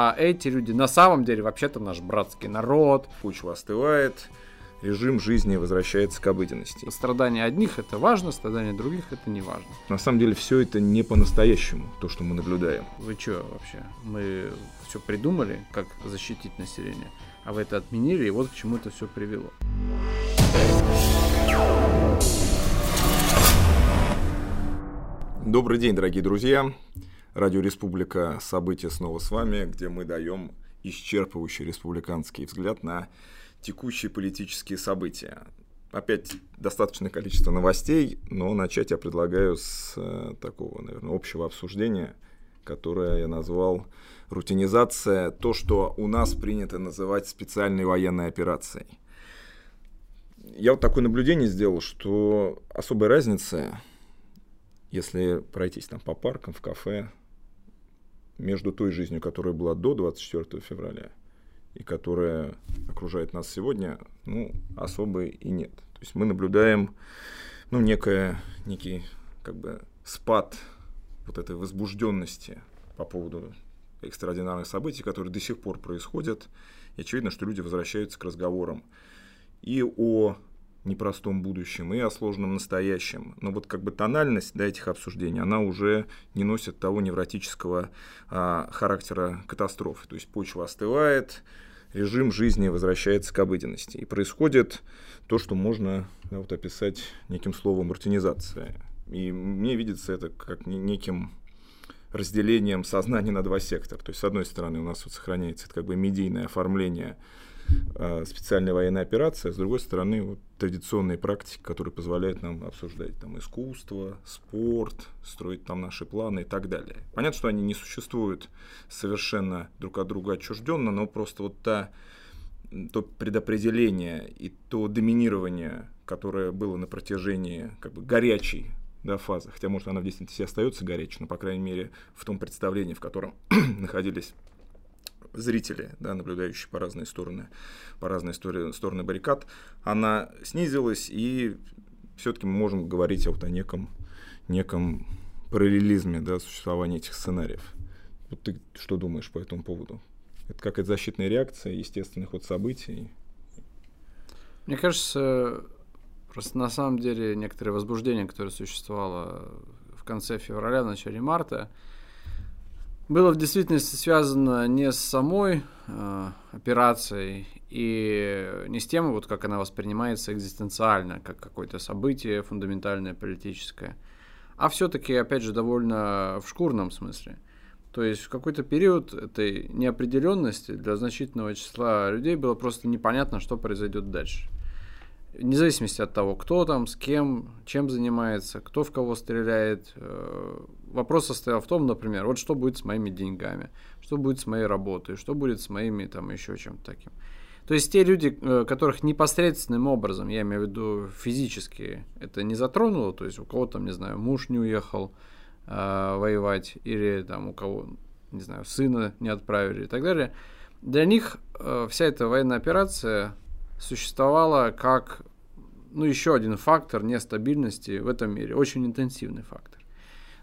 А эти люди на самом деле вообще-то наш братский народ. Почва остывает, режим жизни возвращается к обыденности. Страдания одних это важно, страдания других это не важно. На самом деле все это не по-настоящему, то, что мы наблюдаем. Вы что вообще? Мы все придумали, как защитить население, а вы это отменили, и вот к чему это все привело. Добрый день, дорогие друзья. Радио Республика «События» снова с вами, где мы даем исчерпывающий республиканский взгляд на текущие политические события. Опять достаточное количество новостей, но начать я предлагаю с э, такого, наверное, общего обсуждения, которое я назвал рутинизация, то, что у нас принято называть специальной военной операцией. Я вот такое наблюдение сделал, что особой разницы, если пройтись там по паркам, в кафе, между той жизнью, которая была до 24 февраля, и которая окружает нас сегодня, ну, особой и нет. То есть мы наблюдаем, ну, некое, некий, как бы, спад вот этой возбужденности по поводу экстраординарных событий, которые до сих пор происходят. И очевидно, что люди возвращаются к разговорам и о непростом будущем и о сложном настоящем. Но вот как бы тональность да, этих обсуждений, она уже не носит того невротического а, характера катастрофы. То есть почва остывает, режим жизни возвращается к обыденности. И происходит то, что можно да, вот описать неким словом мартинизация. И мне видится это как неким разделением сознания на два сектора. То есть, с одной стороны, у нас вот сохраняется это как бы медийное оформление э, специальной военной операции, а с другой стороны, вот традиционные практики, которые позволяют нам обсуждать там искусство, спорт, строить там наши планы и так далее. Понятно, что они не существуют совершенно друг от друга отчужденно, но просто вот та то предопределение и то доминирование, которое было на протяжении как бы горячей да, фазы, хотя, может, она в действительности остается горячей, но, по крайней мере, в том представлении, в котором находились зрители, да, наблюдающие по разные стороны, по разные стороны, баррикад, она снизилась, и все-таки мы можем говорить вот о неком, неком параллелизме да, существования этих сценариев. Вот ты что думаешь по этому поводу? Это какая-то защитная реакция, естественный ход событий? Мне кажется, просто на самом деле некоторое возбуждение, которое существовало в конце февраля, в начале марта, было в действительности связано не с самой э, операцией и не с тем, вот как она воспринимается экзистенциально, как какое-то событие фундаментальное политическое, а все-таки, опять же, довольно в шкурном смысле. То есть в какой-то период этой неопределенности для значительного числа людей было просто непонятно, что произойдет дальше вне зависимости от того, кто там, с кем, чем занимается, кто в кого стреляет. Э, вопрос состоял в том, например, вот что будет с моими деньгами, что будет с моей работой, что будет с моими там еще чем-то таким. То есть те люди, э, которых непосредственным образом, я имею в виду физически, это не затронуло, то есть у кого там, не знаю, муж не уехал э, воевать, или там у кого, не знаю, сына не отправили и так далее, для них э, вся эта военная операция существовала как ну, еще один фактор нестабильности в этом мире, очень интенсивный фактор.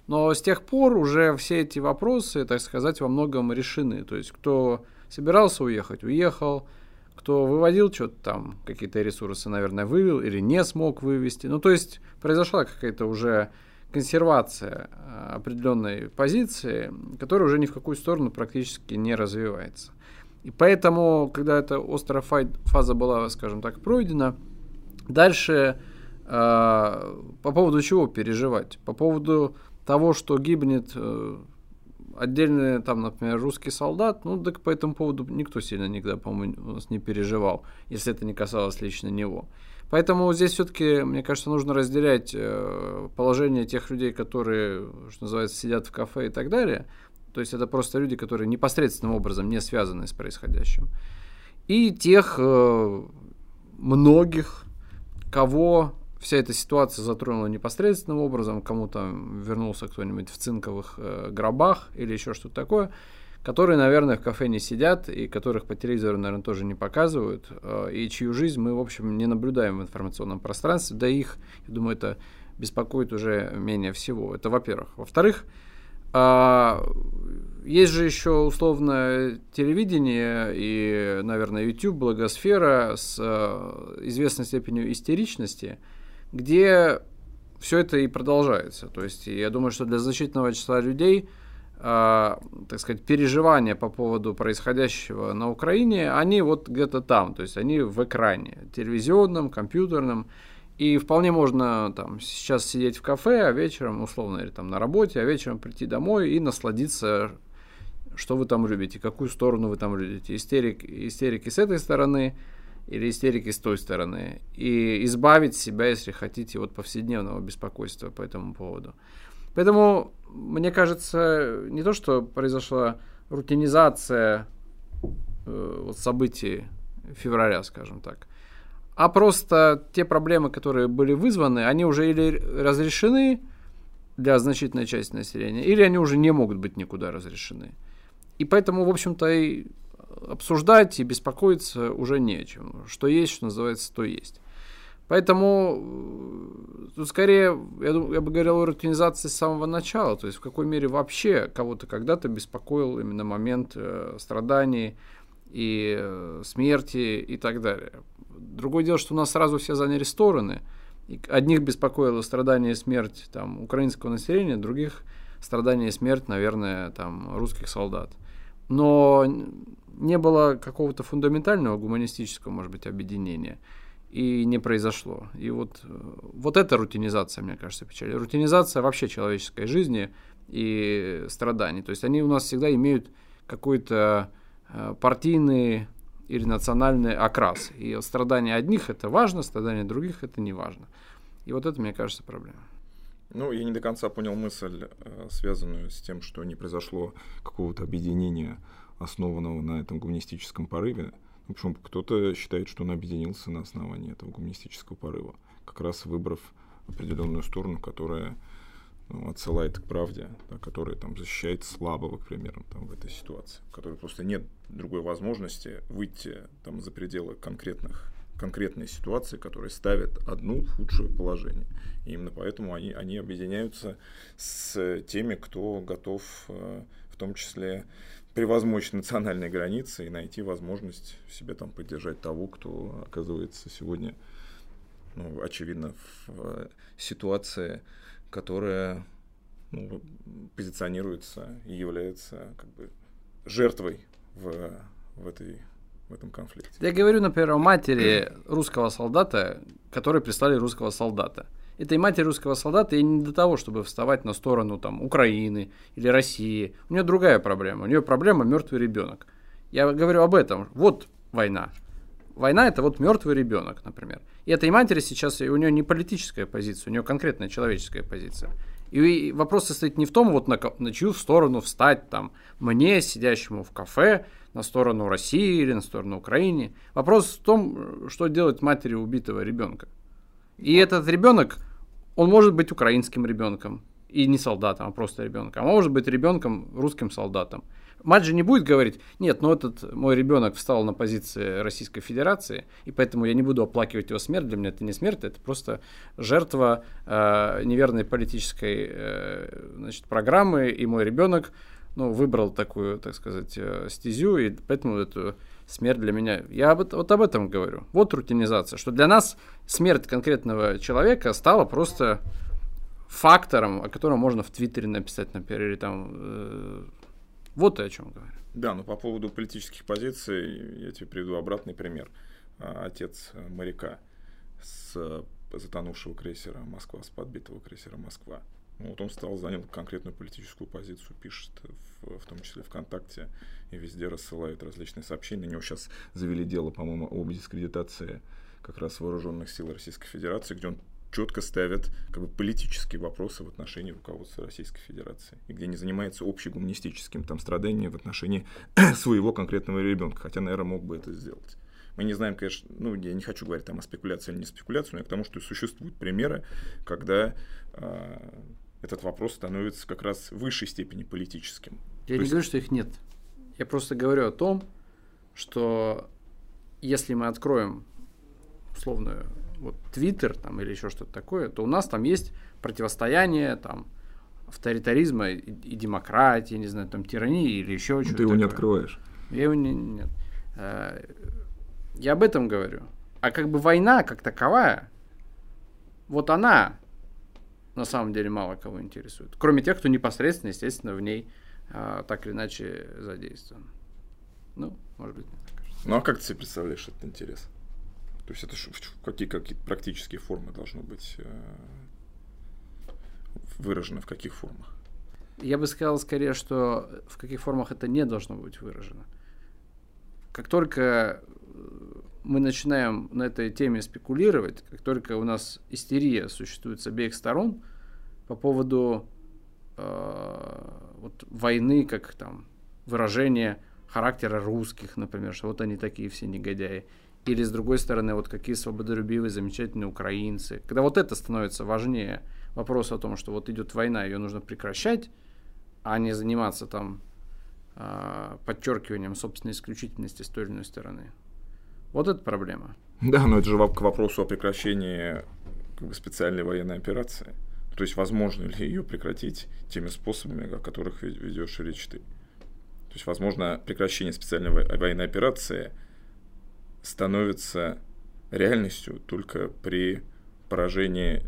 Но с тех пор уже все эти вопросы, так сказать, во многом решены. То есть, кто собирался уехать, уехал, кто выводил что-то там, какие-то ресурсы, наверное, вывел или не смог вывести. Ну, то есть, произошла какая-то уже консервация э, определенной позиции, которая уже ни в какую сторону практически не развивается. И поэтому, когда эта острая фаза была, скажем так, пройдена, дальше э, по поводу чего переживать? По поводу того, что гибнет э, отдельный, там, например, русский солдат, ну, так по этому поводу никто сильно никогда, по-моему, у нас не переживал, если это не касалось лично него. Поэтому здесь все-таки, мне кажется, нужно разделять э, положение тех людей, которые, что называется, сидят в кафе и так далее, то есть это просто люди, которые непосредственным образом не связаны с происходящим. И тех э, многих, кого вся эта ситуация затронула непосредственным образом, кому там вернулся кто-нибудь в цинковых э, гробах или еще что-то такое, которые, наверное, в кафе не сидят и которых по телевизору, наверное, тоже не показывают, э, и чью жизнь мы, в общем, не наблюдаем в информационном пространстве, да их, я думаю, это беспокоит уже менее всего. Это во-первых. Во-вторых, а, есть же еще условно телевидение и, наверное, YouTube, благосфера с э, известной степенью истеричности, где все это и продолжается. То есть я думаю, что для значительного числа людей э, так сказать, переживания по поводу происходящего на Украине, они вот где-то там, то есть они в экране, телевизионном, компьютерном, и вполне можно там сейчас сидеть в кафе, а вечером, условно, или там на работе, а вечером прийти домой и насладиться, что вы там любите, какую сторону вы там любите. Истерик, истерики с этой стороны или истерики с той стороны. И избавить себя, если хотите, от повседневного беспокойства по этому поводу. Поэтому, мне кажется, не то, что произошла рутинизация э, вот, событий февраля, скажем так, а просто те проблемы, которые были вызваны, они уже или разрешены для значительной части населения, или они уже не могут быть никуда разрешены. И поэтому, в общем-то, и обсуждать и беспокоиться уже не о чем. Что есть, что называется, то есть. Поэтому э, тут скорее, я, я бы говорил о рутинизации с самого начала, то есть в какой мере вообще кого-то когда-то беспокоил именно момент э, страданий и э, смерти и так далее. Другое дело, что у нас сразу все заняли стороны. И одних беспокоило страдание и смерть там, украинского населения, других страдание и смерть, наверное, там, русских солдат. Но не было какого-то фундаментального гуманистического, может быть, объединения. И не произошло. И вот, вот эта рутинизация, мне кажется, печаль. Рутинизация вообще человеческой жизни и страданий. То есть они у нас всегда имеют какой-то э, партийный или национальный окрас. И страдания одних это важно, страдания других это не важно. И вот это, мне кажется, проблема. Ну, я не до конца понял мысль, э, связанную с тем, что не произошло какого-то объединения, основанного на этом гуманистическом порыве. Ну, почему кто-то считает, что он объединился на основании этого гуманистического порыва, как раз выбрав определенную сторону, которая ну, отсылает к правде, да, которая там защищает слабого, к примеру, там, в этой ситуации, в которой просто нет другой возможности выйти там, за пределы конкретных конкретной ситуации, которая ставит одну в худшее положение. И именно поэтому они, они объединяются с теми, кто готов э, в том числе превозмочь национальные границы и найти возможность себе там поддержать того, кто оказывается сегодня, ну, очевидно, в ситуации, которая ну, позиционируется и является как бы жертвой в, в, этой, в этом конфликте. Я говорю, например, о матери русского солдата, которой прислали русского солдата. Этой матери русского солдата и не для того, чтобы вставать на сторону там, Украины или России. У нее другая проблема. У нее проблема мертвый ребенок. Я говорю об этом. Вот война. Война это вот мертвый ребенок, например. И этой матери сейчас у нее не политическая позиция, у нее конкретная человеческая позиция. И вопрос состоит не в том, вот на, на чью сторону встать там мне, сидящему в кафе, на сторону России или на сторону Украины. Вопрос в том, что делать матери убитого ребенка. И этот ребенок, он может быть украинским ребенком, и не солдатом, а просто ребенком, а может быть ребенком русским солдатом. Мать же не будет говорить, нет, ну этот мой ребенок встал на позиции Российской Федерации, и поэтому я не буду оплакивать его смерть. Для меня это не смерть, это просто жертва э, неверной политической э, значит, программы, и мой ребенок ну, выбрал такую, так сказать, э, стезю, и поэтому эту смерть для меня... Я об, вот об этом говорю. Вот рутинизация, что для нас смерть конкретного человека стала просто фактором, о котором можно в Твиттере написать, например, или там э, вот и о чем говорю. Да, но по поводу политических позиций я тебе приведу обратный пример. А, отец моряка с затонувшего крейсера Москва, с подбитого крейсера Москва. Ну, вот он стал, занял конкретную политическую позицию, пишет, в, в том числе ВКонтакте, и везде рассылают различные сообщения. На него сейчас завели дело, по-моему, об дискредитации как раз вооруженных сил Российской Федерации, где он четко ставят как бы, политические вопросы в отношении руководства Российской Федерации, и где не занимается общегуманистическим там, страданием в отношении своего конкретного ребенка, хотя, наверное, мог бы это сделать. Мы не знаем, конечно, ну, я не хочу говорить там о спекуляции или не спекуляции, но я к тому, что существуют примеры, когда э, этот вопрос становится как раз в высшей степени политическим. Я То не есть... говорю, что их нет. Я просто говорю о том, что если мы откроем условную вот Твиттер там или еще что-то такое, то у нас там есть противостояние там авторитаризма и, и демократии, не знаю, там тирании или еще чего-то. Ты его такое. не открываешь. Я его не, нет. Э, я об этом говорю. А как бы война как таковая, вот она на самом деле мало кого интересует. Кроме тех, кто непосредственно, естественно, в ней а, так или иначе задействован. Ну, может быть, не так. Ну а как ты себе представляешь этот интерес? То есть это какие, какие практические формы должно быть э, выражено, в каких формах? Я бы сказал скорее, что в каких формах это не должно быть выражено. Как только э, мы начинаем на этой теме спекулировать, как только у нас истерия существует с обеих сторон по поводу э, вот, войны, как там выражение характера русских, например, что вот они такие все негодяи, или с другой стороны, вот какие свободолюбивые, замечательные украинцы. Когда вот это становится важнее вопроса о том, что вот идет война, ее нужно прекращать, а не заниматься там э, подчеркиванием собственной исключительности с той или иной стороны. Вот это проблема. Да, но это же к вопросу о прекращении как бы, специальной военной операции. То есть, возможно ли ее прекратить теми способами, о которых ведешь речь ты. То есть, возможно, прекращение специальной военной операции становится реальностью только при поражении,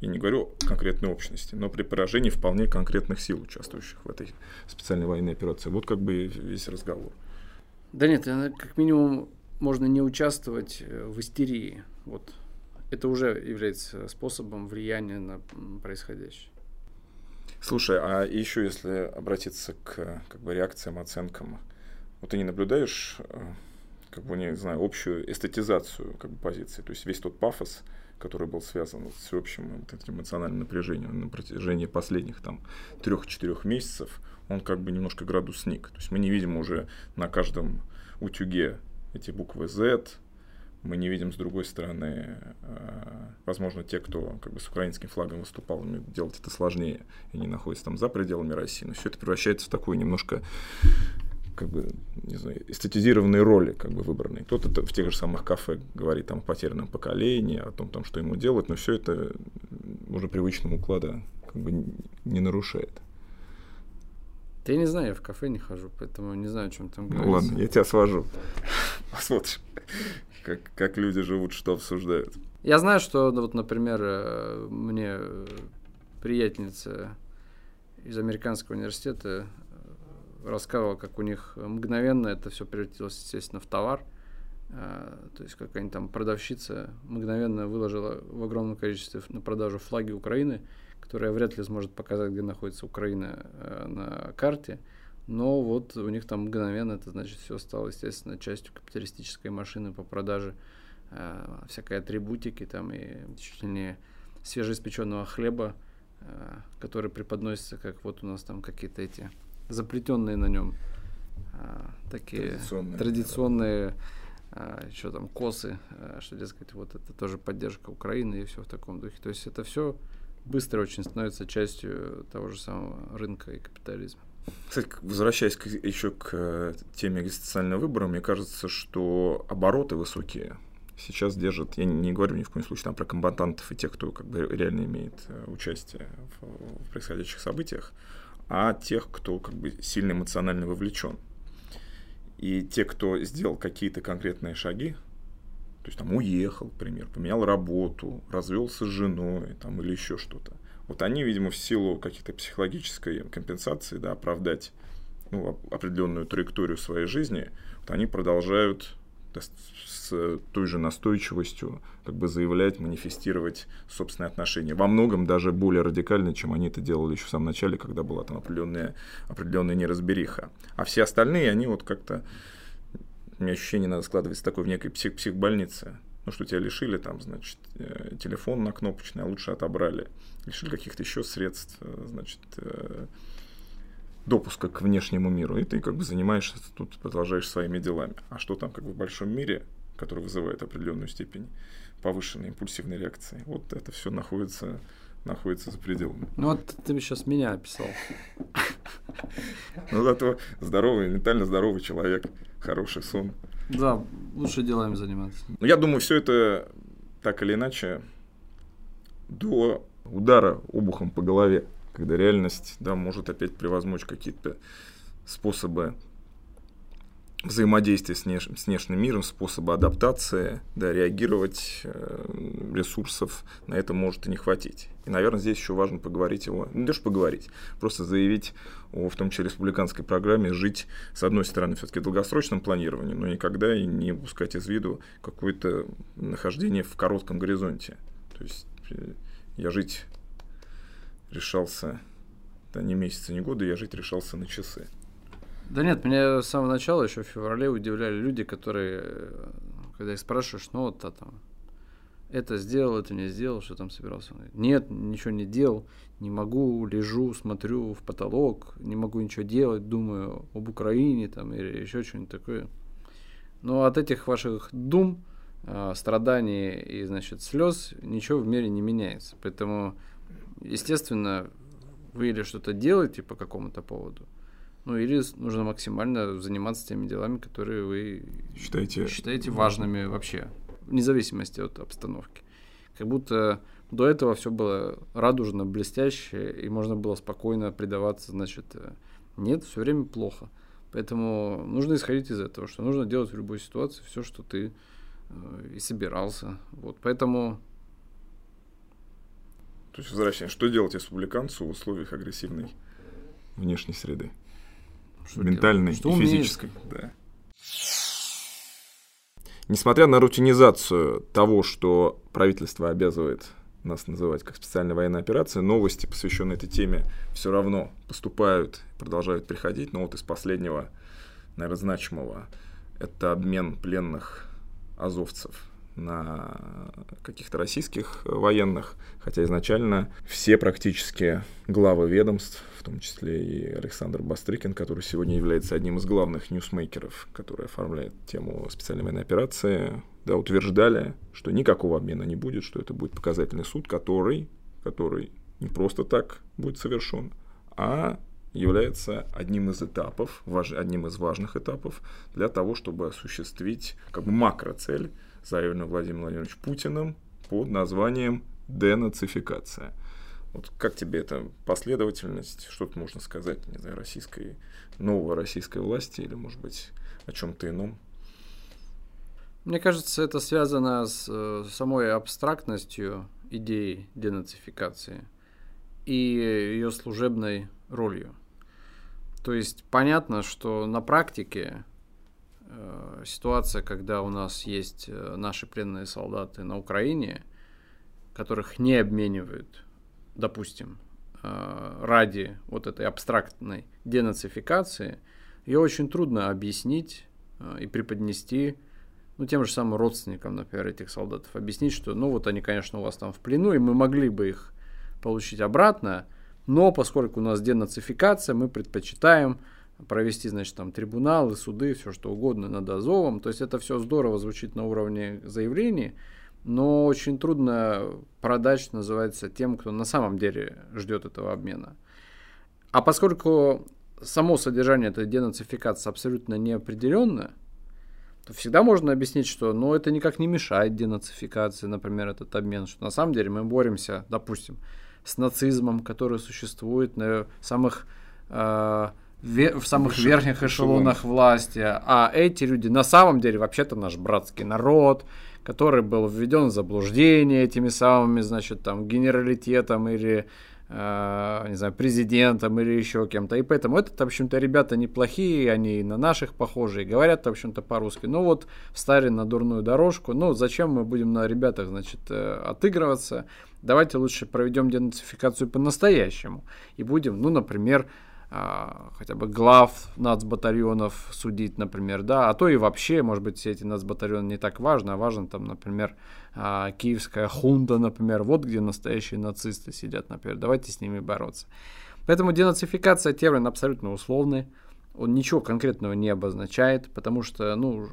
я не говорю конкретной общности, но при поражении вполне конкретных сил, участвующих в этой специальной военной операции. Вот как бы весь разговор. Да нет, как минимум можно не участвовать э, в истерии. Вот. Это уже является способом влияния на происходящее. Слушай, а еще если обратиться к как бы, реакциям, оценкам, вот ты не наблюдаешь, э, как бы, не знаю, общую эстетизацию как бы, позиции, то есть весь тот пафос, который был связан с всеобщим вот эмоциональным напряжением на протяжении последних там трех-четырех месяцев, он как бы немножко градус сник. То есть мы не видим уже на каждом утюге эти буквы Z. Мы не видим, с другой стороны, э, возможно, те, кто как бы с украинским флагом выступал, делать это сложнее и не находятся там за пределами России. Но все это превращается в такую немножко как бы, не знаю, эстетизированные роли как бы выбранные. Кто-то в тех же самых кафе говорит там о потерянном поколении, о том, там, что ему делать, но все это уже привычного уклада как бы не нарушает. Да я не знаю, я в кафе не хожу, поэтому не знаю, о чем там говорится. Ну ладно, я тебя свожу. Посмотришь, как, как люди живут, что обсуждают. Я знаю, что, ну, вот, например, э, мне приятельница из американского университета рассказывала, как у них мгновенно это все превратилось, естественно, в товар. Э, то есть какая-нибудь там продавщица мгновенно выложила в огромном количестве на продажу флаги Украины – которая вряд ли сможет показать, где находится Украина э, на карте. Но вот у них там мгновенно это значит все стало, естественно, частью капиталистической машины по продаже э, всякой атрибутики там и чуть ли не свежеиспеченного хлеба, который преподносится как вот у нас там какие-то эти заплетенные на нем э, такие традиционные, традиционные э, еще там косы, э, что, дескать, вот это тоже поддержка Украины и все в таком духе. То есть это все быстро очень становится частью того же самого рынка и капитализма. Кстати, возвращаясь к, еще к э, теме экзистенциального выбора, мне кажется, что обороты высокие сейчас держат, я не, не говорю ни в коем случае там про комбатантов и тех, кто как бы реально имеет э, участие в, в происходящих событиях, а тех, кто как бы сильно эмоционально вовлечен. И те, кто сделал какие-то конкретные шаги, то есть там уехал, к примеру, поменял работу, развелся с женой там, или еще что-то. Вот они, видимо, в силу каких-то психологической компенсации, да, оправдать ну, определенную траекторию своей жизни, вот они продолжают с той же настойчивостью как бы заявлять, манифестировать собственные отношения. Во многом даже более радикально, чем они это делали еще в самом начале, когда была там определенная, определенная неразбериха. А все остальные, они вот как-то у меня ощущение надо складывается такое в некой псих психбольнице. Ну, что тебя лишили там, значит, э, телефон на кнопочный, а лучше отобрали. Лишили каких-то еще средств, э, значит, э, допуска к внешнему миру. И ты как бы занимаешься тут, продолжаешь своими делами. А что там как бы в большом мире, который вызывает определенную степень повышенной импульсивной реакции, вот это все находится находится за пределами. Ну вот ты сейчас меня описал. Ну зато здоровый, ментально здоровый человек, хороший сон. Да, лучше делами заниматься. Ну я думаю, все это так или иначе до удара обухом по голове, когда реальность, да, может опять превозмочь какие-то способы взаимодействия с, внеш... с внешним миром, способы адаптации, да, реагировать э, ресурсов на это может и не хватить. И, наверное, здесь еще важно поговорить его, ну, даже поговорить, просто заявить о, в том числе, республиканской программе, жить, с одной стороны, все-таки долгосрочном планировании, но никогда и не упускать из виду какое-то нахождение в коротком горизонте. То есть э, я жить решался, да не месяца, не года, я жить решался на часы. Да нет, меня с самого начала, еще в феврале, удивляли люди, которые, когда их спрашиваешь, ну вот а там, это сделал, это не сделал, что там собирался. Он говорит, нет, ничего не делал, не могу, лежу, смотрю в потолок, не могу ничего делать, думаю об Украине там или еще что-нибудь такое. Но от этих ваших дум, а, страданий и, значит, слез ничего в мире не меняется. Поэтому, естественно, вы или что-то делаете по какому-то поводу – ну или нужно максимально заниматься теми делами, которые вы считаете, считаете важными вообще, вне зависимости от обстановки. Как будто до этого все было радужно, блестяще, и можно было спокойно предаваться, значит, э, нет, все время плохо. Поэтому нужно исходить из этого, что нужно делать в любой ситуации все, что ты э, и собирался. Вот, поэтому... То есть, возвращаясь, что делать республиканцу в условиях агрессивной внешней среды? Что ментальной что и физической. Да. Несмотря на рутинизацию того, что правительство обязывает нас называть как специальная военная операция, новости, посвященные этой теме, все равно поступают, продолжают приходить. Но вот из последнего, наверное, значимого, это обмен пленных азовцев на каких-то российских военных, хотя изначально все практически главы ведомств, в том числе и Александр Бастрыкин, который сегодня является одним из главных ньюсмейкеров, который оформляет тему специальной военной операции, да, утверждали, что никакого обмена не будет, что это будет показательный суд, который, который не просто так будет совершен, а является одним из этапов, одним из важных этапов для того, чтобы осуществить как бы макроцель заявленную Владимиром Владимировичем Путиным под названием денацификация. Вот как тебе эта последовательность, что тут можно сказать, не знаю, российской, новой российской власти или, может быть, о чем-то ином? Мне кажется, это связано с э, самой абстрактностью идеи денацификации и ее служебной ролью. То есть понятно, что на практике ситуация, когда у нас есть э, наши пленные солдаты на Украине, которых не обменивают, допустим, э, ради вот этой абстрактной денацификации, ее очень трудно объяснить и преподнести ну, тем же самым родственникам, например, этих солдатов, объяснить, что, ну, вот они, конечно, у вас там в плену, и мы могли бы их получить обратно, но поскольку у нас денацификация, мы предпочитаем провести, значит, там трибуналы, суды, все что угодно над Азовом. То есть это все здорово звучит на уровне заявлений, но очень трудно продать, что называется, тем, кто на самом деле ждет этого обмена. А поскольку само содержание этой денацификации абсолютно неопределенно, то всегда можно объяснить, что ну, это никак не мешает денацификации, например, этот обмен, что на самом деле мы боремся, допустим, с нацизмом, который существует на самых э, в самых Выше, верхних эшелонах эшелон. власти, а эти люди на самом деле вообще-то наш братский народ, который был введен в заблуждение этими самыми, значит, там, генералитетом или, э, не знаю, президентом или еще кем-то. И поэтому это, в общем-то, ребята неплохие, они на наших похожие, говорят, в общем-то, по-русски. Ну вот, встали на дурную дорожку, ну зачем мы будем на ребятах, значит, э, отыгрываться? Давайте лучше проведем денацификацию по-настоящему и будем, ну, например, хотя бы глав нацбатальонов судить, например, да, а то и вообще, может быть, все эти нацбатальоны не так важны, а важен там, например, а, киевская хунта, например, вот где настоящие нацисты сидят, например, давайте с ними бороться. Поэтому денацификация термин абсолютно условный, он ничего конкретного не обозначает, потому что, ну,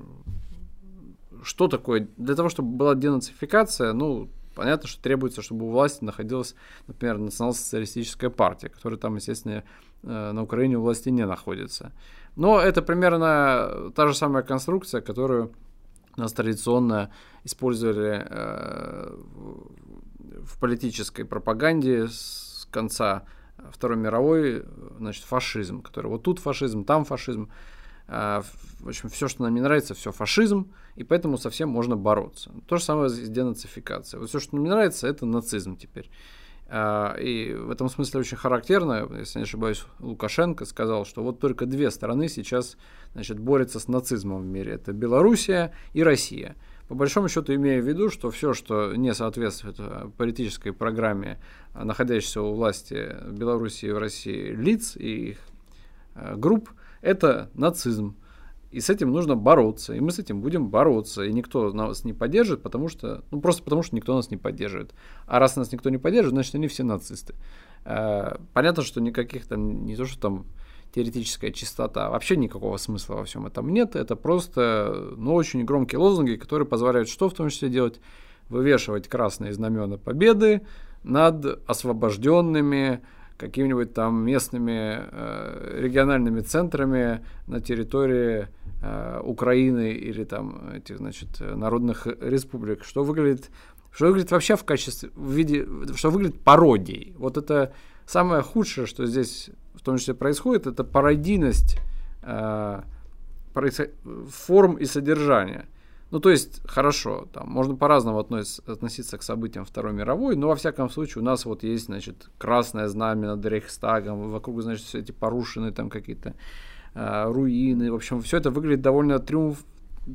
что такое, для того, чтобы была денацификация, ну, понятно, что требуется, чтобы у власти находилась, например, национал-социалистическая партия, которая там, естественно, на Украине у власти не находится. Но это примерно та же самая конструкция, которую нас традиционно использовали э, в политической пропаганде с конца Второй мировой, значит, фашизм, который вот тут фашизм, там фашизм. А, в общем, все, что нам не нравится, все фашизм, и поэтому совсем можно бороться. То же самое с денацификацией. Вот все, что нам не нравится, это нацизм теперь. А, и в этом смысле очень характерно, если не ошибаюсь, Лукашенко сказал, что вот только две стороны сейчас значит, борются с нацизмом в мире. Это Белоруссия и Россия. По большому счету имея в виду, что все, что не соответствует э, политической программе находящихся у власти в Беларуси и в России лиц и их э, групп, это нацизм. И с этим нужно бороться. И мы с этим будем бороться. И никто нас не поддержит, потому что. Ну, просто потому что никто нас не поддерживает. А раз нас никто не поддерживает, значит, они все нацисты. Э, понятно, что никаких там, не то, что там теоретическая чистота, вообще никакого смысла во всем этом нет. Это просто, ну, очень громкие лозунги, которые позволяют что в том числе делать? Вывешивать красные знамена победы над освобожденными какими-нибудь там местными э, региональными центрами на территории э, Украины или там этих, значит, народных республик, что выглядит, что выглядит вообще в качестве, в виде, что выглядит пародией. Вот это самое худшее, что здесь в том числе происходит, это пародийность э, форм и содержания. Ну, то есть, хорошо, там можно по-разному относиться к событиям Второй мировой, но во всяком случае у нас вот есть, значит, красное знамя над Рейхстагом, вокруг, значит, все эти порушенные там какие-то э, руины, в общем, все это выглядит довольно триумф,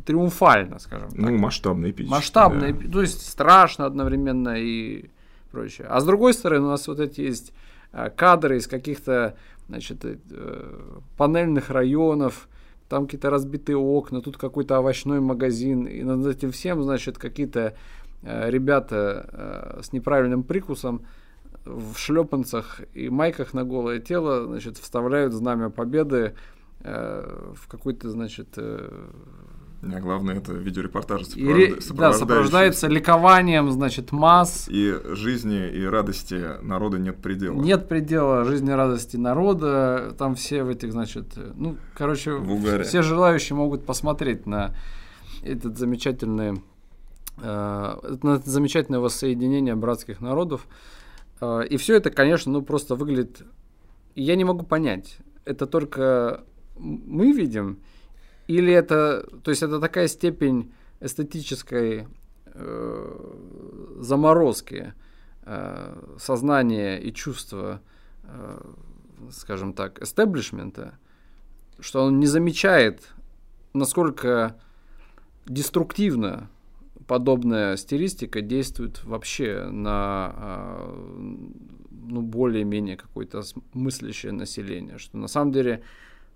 триумфально, скажем так. Ну, масштабно, эпично. Масштабно, да. то есть страшно одновременно и прочее. А с другой стороны, у нас вот эти есть э, кадры из каких-то, значит, э, панельных районов, там какие-то разбитые окна, тут какой-то овощной магазин, и над этим всем, значит, какие-то э, ребята э, с неправильным прикусом в шлепанцах и майках на голое тело, значит, вставляют знамя победы э, в какой-то, значит, э, а главное, это видеорепортаж сопровожда... Да, сопровождается ликованием, значит, масс. И жизни и радости народа нет предела. Нет предела жизни и радости народа. Там все в этих, значит, ну, короче, все желающие могут посмотреть на этот замечательный, э, на это замечательное воссоединение братских народов. Э, и все это, конечно, ну, просто выглядит... Я не могу понять, это только мы видим, или это, то есть это такая степень эстетической э, заморозки э, сознания и чувства, э, скажем так, эстеблишмента, что он не замечает, насколько деструктивно подобная стилистика действует вообще на э, ну, более-менее какое-то мыслящее население, что на самом деле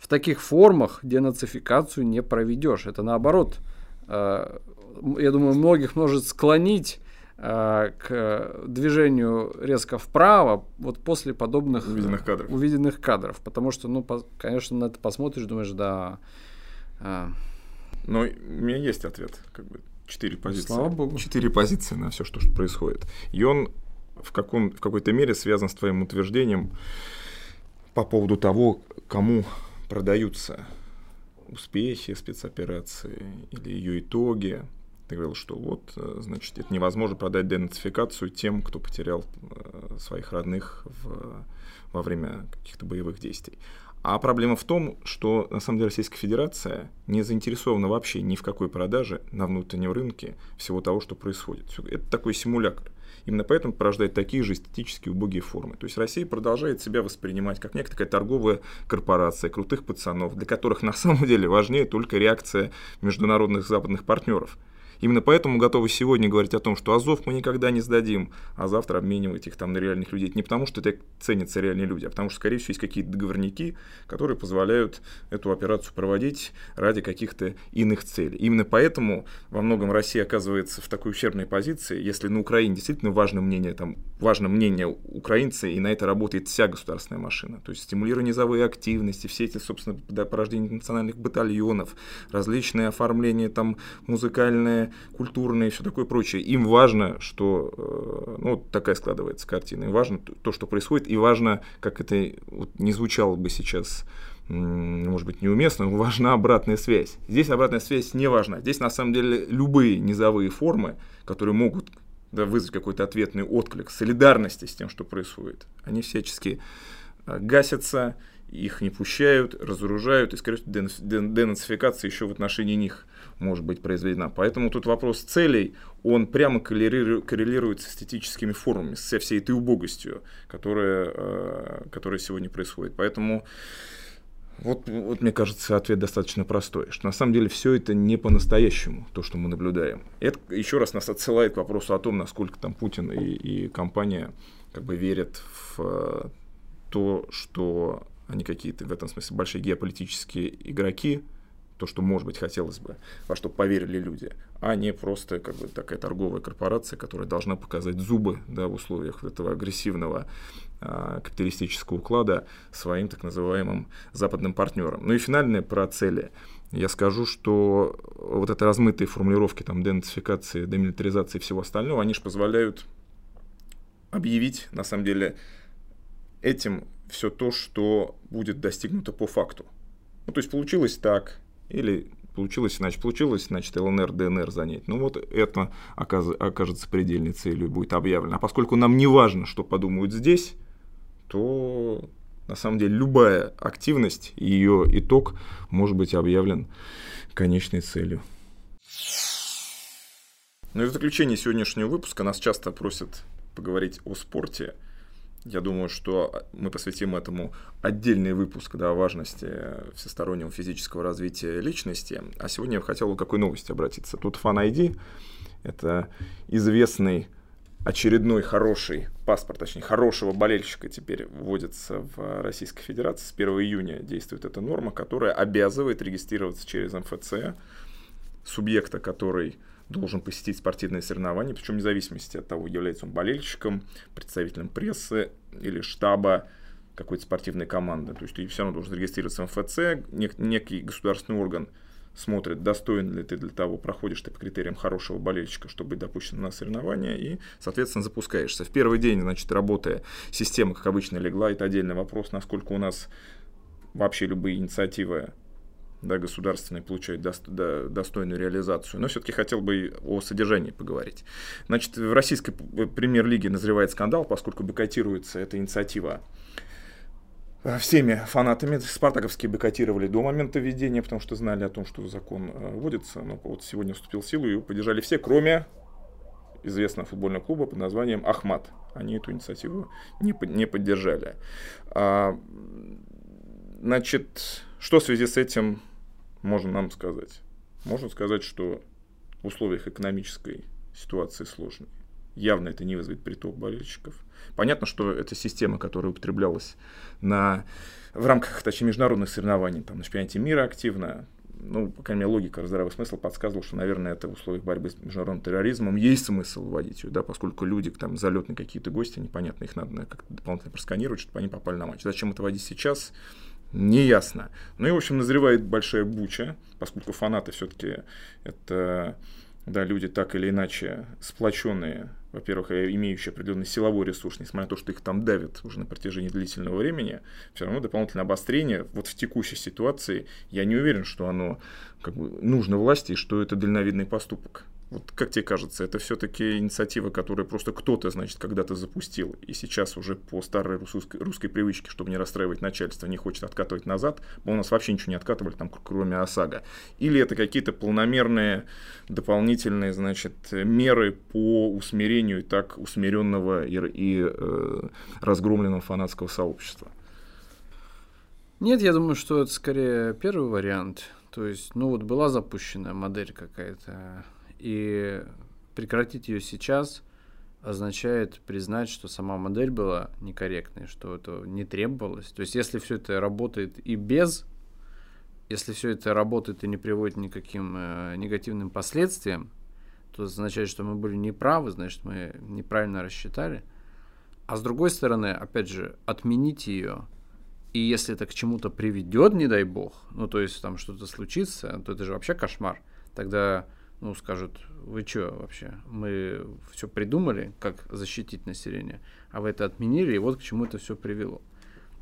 в таких формах денацификацию не проведешь. Это наоборот, э, я думаю, многих может склонить э, к движению резко вправо вот после подобных увиденных кадров. увиденных кадров. Потому что, ну, по, конечно, на это посмотришь, думаешь, да. Э. Но у меня есть ответ, как бы четыре позиции. Слава богу. Четыре позиции на все, что, что происходит. И он в, каком, в какой-то мере связан с твоим утверждением по поводу того, кому продаются успехи спецоперации или ее итоги. Ты говорил, что вот, э, значит, это невозможно продать денацификацию тем, кто потерял э, своих родных в, во время каких-то боевых действий. А проблема в том, что на самом деле Российская Федерация не заинтересована вообще ни в какой продаже на внутреннем рынке всего того, что происходит. Это такой симулятор. Именно поэтому порождает такие же эстетически убогие формы. То есть Россия продолжает себя воспринимать как некая такая торговая корпорация крутых пацанов, для которых на самом деле важнее только реакция международных западных партнеров – Именно поэтому готовы сегодня говорить о том, что Азов мы никогда не сдадим, а завтра обменивать их там на реальных людей. Не потому, что это ценятся реальные люди, а потому что, скорее всего, есть какие-то договорники, которые позволяют эту операцию проводить ради каких-то иных целей. Именно поэтому во многом Россия оказывается в такой ущербной позиции, если на Украине действительно важно мнение, там, важно мнение украинца, и на это работает вся государственная машина. То есть стимулирование низовой активности, все эти, собственно, порождение национальных батальонов, различные оформления там музыкальные, культурные все такое прочее. Им важно, что, э, ну, вот такая складывается картина, им важно то, что происходит, и важно, как это вот, не звучало бы сейчас может быть, неуместно, но важна обратная связь. Здесь обратная связь не важна. Здесь, на самом деле, любые низовые формы, которые могут да, вызвать какой-то ответный отклик солидарности с тем, что происходит, они всячески а, гасятся, их не пущают, разоружают, и, скорее всего, денацификация еще в отношении них может быть произведена. Поэтому тут вопрос целей, он прямо коррелирует с эстетическими формами, со всей этой убогостью, которая, а, которая сегодня происходит. Поэтому вот, вот мне кажется, ответ достаточно простой, что на самом деле все это не по-настоящему, то, что мы наблюдаем. Это еще раз нас отсылает к вопросу о том, насколько там Путин и, и компания как бы верят в э, то, что они какие-то в этом смысле большие геополитические игроки, то, что, может быть, хотелось бы, во что поверили люди, а не просто как бы такая торговая корпорация, которая должна показать зубы да, в условиях этого агрессивного а, капиталистического уклада своим так называемым западным партнерам. Ну и финальное про цели. Я скажу, что вот это размытые формулировки там, денацификации, демилитаризации и всего остального, они же позволяют объявить, на самом деле, этим все то, что будет достигнуто по факту. Ну, то есть получилось так, или получилось иначе, получилось, значит, ЛНР, ДНР занять. Ну вот это окажется предельной целью будет объявлено. А поскольку нам не важно, что подумают здесь, то на самом деле любая активность ее итог может быть объявлен конечной целью. Ну и в заключение сегодняшнего выпуска нас часто просят поговорить о спорте. Я думаю, что мы посвятим этому отдельный выпуск да, важности всестороннего физического развития личности. А сегодня я хотел к какой новости обратиться. Тут Fan ID — это известный очередной хороший паспорт, точнее, хорошего болельщика теперь вводится в Российской Федерации. С 1 июня действует эта норма, которая обязывает регистрироваться через МФЦ субъекта, который должен посетить спортивные соревнования, причем вне зависимости от того, является он болельщиком, представителем прессы или штаба какой-то спортивной команды. То есть ты все равно должен зарегистрироваться в МФЦ, нек- некий государственный орган смотрит, достоин ли ты для того, проходишь ты по критериям хорошего болельщика, чтобы быть допущен на соревнования, и, соответственно, запускаешься. В первый день, значит, работая, система, как обычно, легла. Это отдельный вопрос, насколько у нас вообще любые инициативы да, государственные получают до, до, достойную реализацию. Но все-таки хотел бы о содержании поговорить. Значит, в российской премьер-лиге назревает скандал, поскольку бойкотируется эта инициатива э, всеми фанатами. Спартаковские бойкотировали до момента введения, потому что знали о том, что закон э, вводится. Но вот сегодня вступил в силу, и поддержали все, кроме известного футбольного клуба под названием «Ахмат». Они эту инициативу не, не поддержали. А, значит, что в связи с этим можно нам сказать? Можно сказать, что в условиях экономической ситуации сложной явно это не вызовет приток болельщиков. Понятно, что это система, которая употреблялась на, в рамках точнее, международных соревнований, там, на чемпионате мира активно, ну, по крайней мере, логика, здравый смысл подсказывал, что, наверное, это в условиях борьбы с международным терроризмом есть смысл вводить ее, да, поскольку люди, там, залетные какие-то гости, непонятно, их надо как-то дополнительно просканировать, чтобы они попали на матч. Зачем это вводить сейчас? Неясно. Ну и, в общем, назревает большая буча, поскольку фанаты все-таки это да, люди так или иначе сплоченные, во-первых, имеющие определенный силовой ресурс, несмотря на то, что их там давят уже на протяжении длительного времени, все равно дополнительное обострение вот в текущей ситуации, я не уверен, что оно как бы нужно власти и что это дальновидный поступок. Вот как тебе кажется, это все-таки инициатива, которую просто кто-то, значит, когда-то запустил, и сейчас уже по старой русской, русской привычке, чтобы не расстраивать начальство, не хочет откатывать назад, мы у нас вообще ничего не откатывали, там, кроме ОСАГО. Или это какие-то полномерные дополнительные, значит, меры по усмирению и так усмиренного и, и э, разгромленного фанатского сообщества? Нет, я думаю, что это скорее первый вариант. То есть, ну вот была запущена модель какая-то и прекратить ее сейчас означает признать, что сама модель была некорректной, что это не требовалось. То есть если все это работает и без, если все это работает и не приводит никаким э, негативным последствиям, то означает, что мы были неправы, значит, мы неправильно рассчитали. А с другой стороны, опять же, отменить ее, и если это к чему-то приведет, не дай бог, ну, то есть там что-то случится, то это же вообще кошмар. Тогда ну, скажут, вы что вообще, мы все придумали, как защитить население, а вы это отменили, и вот к чему это все привело.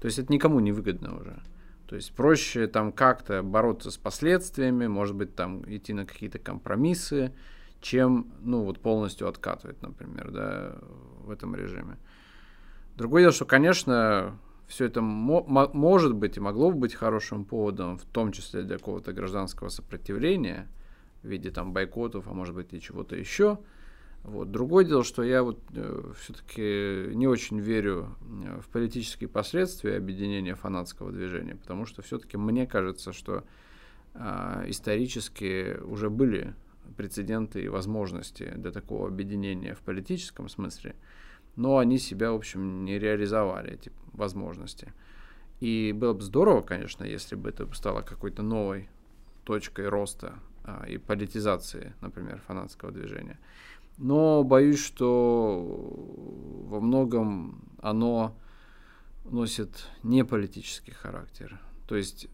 То есть это никому не выгодно уже. То есть проще там как-то бороться с последствиями, может быть, там идти на какие-то компромиссы, чем, ну, вот полностью откатывать, например, да, в этом режиме. Другое дело, что, конечно, все это мо- может быть и могло бы быть хорошим поводом, в том числе для какого-то гражданского сопротивления в виде там бойкотов, а может быть и чего-то еще. Вот. Другое дело, что я вот э, все-таки не очень верю э, в политические последствия объединения фанатского движения, потому что все-таки мне кажется, что э, исторически уже были прецеденты и возможности для такого объединения в политическом смысле, но они себя, в общем, не реализовали, эти возможности. И было бы здорово, конечно, если бы это стало какой-то новой точкой роста и политизации, например, фанатского движения. Но боюсь, что во многом оно носит не политический характер. То есть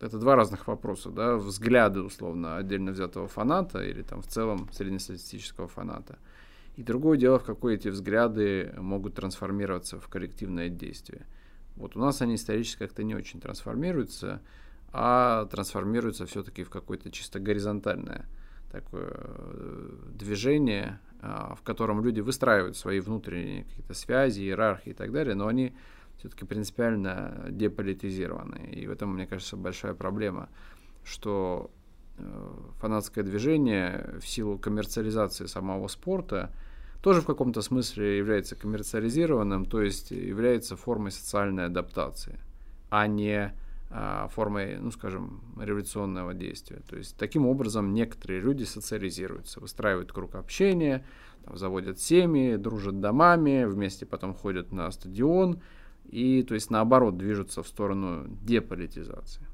это два разных вопроса, да, взгляды, условно, отдельно взятого фаната или там в целом среднестатистического фаната. И другое дело, в какой эти взгляды могут трансформироваться в коллективное действие. Вот у нас они исторически как-то не очень трансформируются, а трансформируются все-таки в какое-то чисто горизонтальное такое э, движение, а, в котором люди выстраивают свои внутренние какие-то связи, иерархии и так далее, но они все-таки принципиально деполитизированы. И в этом, мне кажется, большая проблема, что э, фанатское движение в силу коммерциализации самого спорта тоже в каком-то смысле является коммерциализированным, то есть является формой социальной адаптации, а не формой, ну, скажем, революционного действия. То есть таким образом некоторые люди социализируются, выстраивают круг общения, там, заводят семьи, дружат домами, вместе потом ходят на стадион, и, то есть, наоборот, движутся в сторону деполитизации.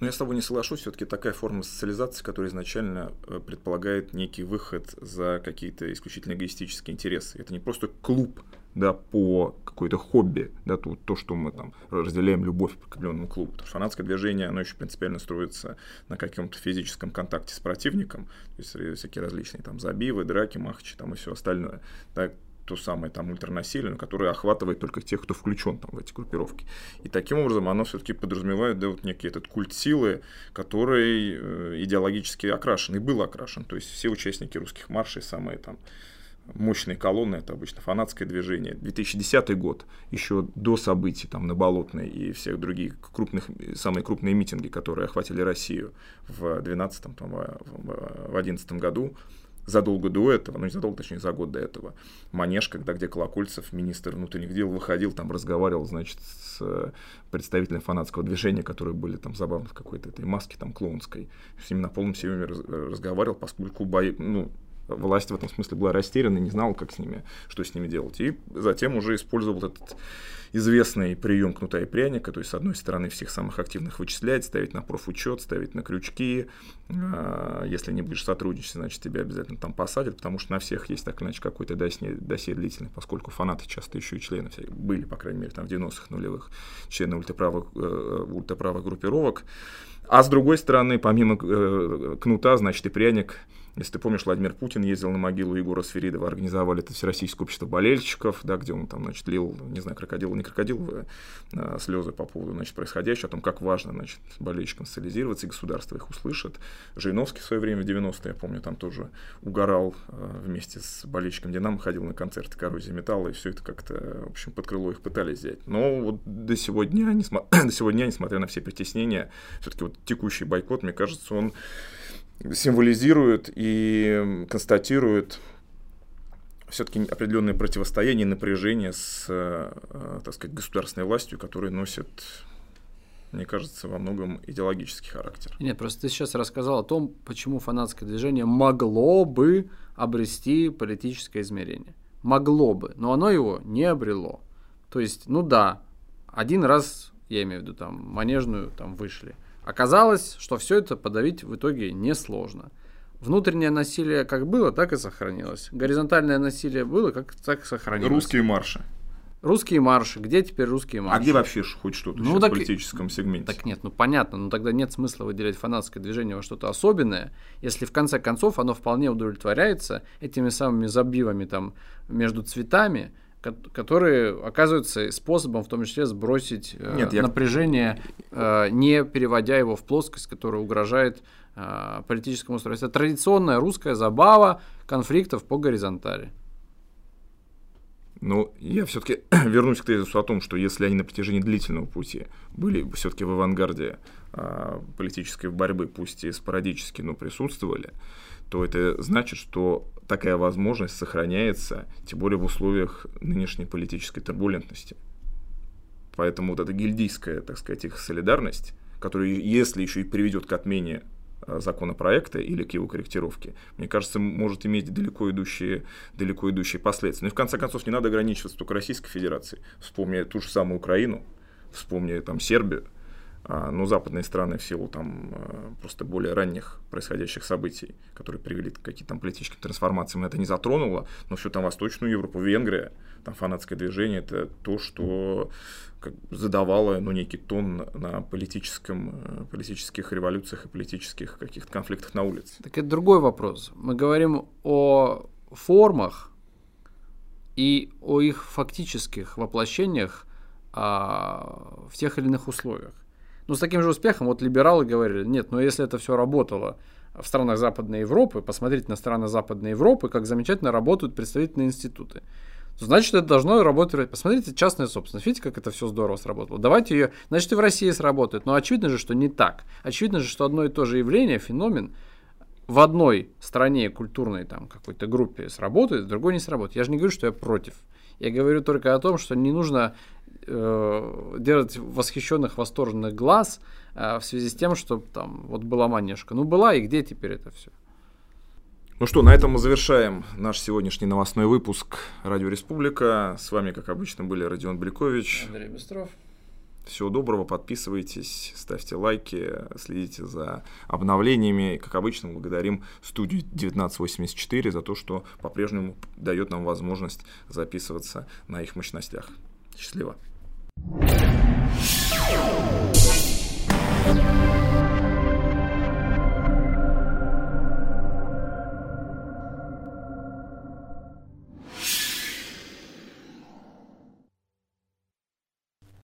Но я с тобой не соглашусь, все-таки такая форма социализации, которая изначально э, предполагает некий выход за какие-то исключительно эгоистические интересы. Это не просто клуб, да, по какой-то хобби, да, то, то, что мы там разделяем любовь к определенному клубу. Потому что фанатское движение, оно еще принципиально строится на каком-то физическом контакте с противником, то есть всякие различные там забивы, драки, махачи там и все остальное. Да, то самое там ультранасилие, которое охватывает только тех, кто включен там в эти группировки. И таким образом оно все-таки подразумевает да, вот некий этот культ силы, который э, идеологически окрашен и был окрашен. То есть все участники русских маршей, самые там мощные колонны, это обычно фанатское движение. 2010 год, еще до событий там на Болотной и всех других крупных, самые крупные митинги, которые охватили Россию в 2012 там, в 2011 году, задолго до этого, ну не задолго, точнее, за год до этого, Манеж, когда где Колокольцев, министр внутренних дел, выходил, там разговаривал, значит, с э, представителями фанатского движения, которые были там забавно в какой-то этой маске там клоунской. С ними на полном серьезе разговаривал, поскольку бои, ну, власть в этом смысле была растеряна, не знала, как с ними, что с ними делать. И затем уже использовал этот известный прием кнута и пряника, то есть, с одной стороны, всех самых активных вычислять, ставить на профучет, ставить на крючки. А, если не будешь сотрудничать, значит, тебя обязательно там посадят, потому что на всех есть так иначе какой-то досье, досье длительный, поскольку фанаты часто еще и члены были, по крайней мере, там в 90-х нулевых, члены ультраправых, э, ультраправых группировок. А с другой стороны, помимо э, кнута, значит, и пряник – если ты помнишь, Владимир Путин ездил на могилу Егора Сверидова, организовали это Всероссийское общество болельщиков, да, где он там, значит, лил, не знаю, крокодил, не крокодил, а, слезы по поводу, значит, происходящего, о том, как важно, значит, болельщикам социализироваться, и государство их услышит. Жириновский в свое время, в 90-е, я помню, там тоже угорал а, вместе с болельщиком Динамо, ходил на концерты коррозии металла, и все это как-то, в общем, под крыло их пытались взять. Но вот до сегодня, до сегодня, несмотря на все притеснения, все-таки вот текущий бойкот, мне кажется, он символизирует и констатирует все-таки определенное противостояние напряжение с, э, так сказать, государственной властью, которые носят мне кажется, во многом идеологический характер. Нет, просто ты сейчас рассказал о том, почему фанатское движение могло бы обрести политическое измерение. Могло бы, но оно его не обрело. То есть, ну да, один раз, я имею в виду, там, манежную там вышли – Оказалось, что все это подавить в итоге несложно. Внутреннее насилие как было, так и сохранилось. Горизонтальное насилие было, как так и сохранилось. Русские марши. Русские марши. Где теперь русские марши? А где вообще хоть что-то ну, так, в политическом сегменте? Так нет, ну понятно, но тогда нет смысла выделять фанатское движение во что-то особенное, если в конце концов оно вполне удовлетворяется этими самыми забивами там между цветами, которые оказываются способом в том числе сбросить э, Нет, напряжение, э, не переводя его в плоскость, которая угрожает э, политическому устройству. Это традиционная русская забава конфликтов по горизонтали. Но я все-таки вернусь к тезису о том, что если они на протяжении длительного пути были все-таки в авангарде а, политической борьбы, пусть и спорадически, но присутствовали, то это значит, что такая возможность сохраняется, тем более в условиях нынешней политической турбулентности. Поэтому вот эта гильдийская, так сказать, их солидарность, которая, если еще и приведет к отмене Э, законопроекта или к его корректировке, мне кажется, может иметь далеко идущие, далеко идущие последствия. Ну и в конце концов не надо ограничиваться только Российской Федерацией. Вспомни ту же самую Украину, вспомни там Сербию, но западные страны в силу там э, просто более ранних происходящих событий, которые привели к каким-то политическим трансформациям, это не затронуло, но всю там Восточную Европу, Венгрия, там фанатское движение, это то, что как, задавало ну, некий тон на политическом, э, политических революциях и политических каких-то конфликтах на улице. Так это другой вопрос. Мы говорим о формах и о их фактических воплощениях а, в тех или иных условиях. Ну, с таким же успехом вот либералы говорили, нет, но если это все работало в странах Западной Европы, посмотрите на страны Западной Европы, как замечательно работают представительные институты значит, это должно работать. Посмотрите, частная собственность. Видите, как это все здорово сработало. Давайте ее, значит, и в России сработает. Но очевидно же, что не так. Очевидно же, что одно и то же явление, феномен, в одной стране культурной там какой-то группе сработает, в другой не сработает. Я же не говорю, что я против. Я говорю только о том, что не нужно э, делать восхищенных, восторженных глаз э, в связи с тем, что там вот была манежка. Ну была, и где теперь это все? Ну что, на этом мы завершаем наш сегодняшний новостной выпуск Радио Республика. С вами, как обычно, были Родион Бликович. Андрей Быстров. Всего доброго, подписывайтесь, ставьте лайки, следите за обновлениями. Как обычно, благодарим студию 1984 за то, что по-прежнему дает нам возможность записываться на их мощностях. Счастливо! やった!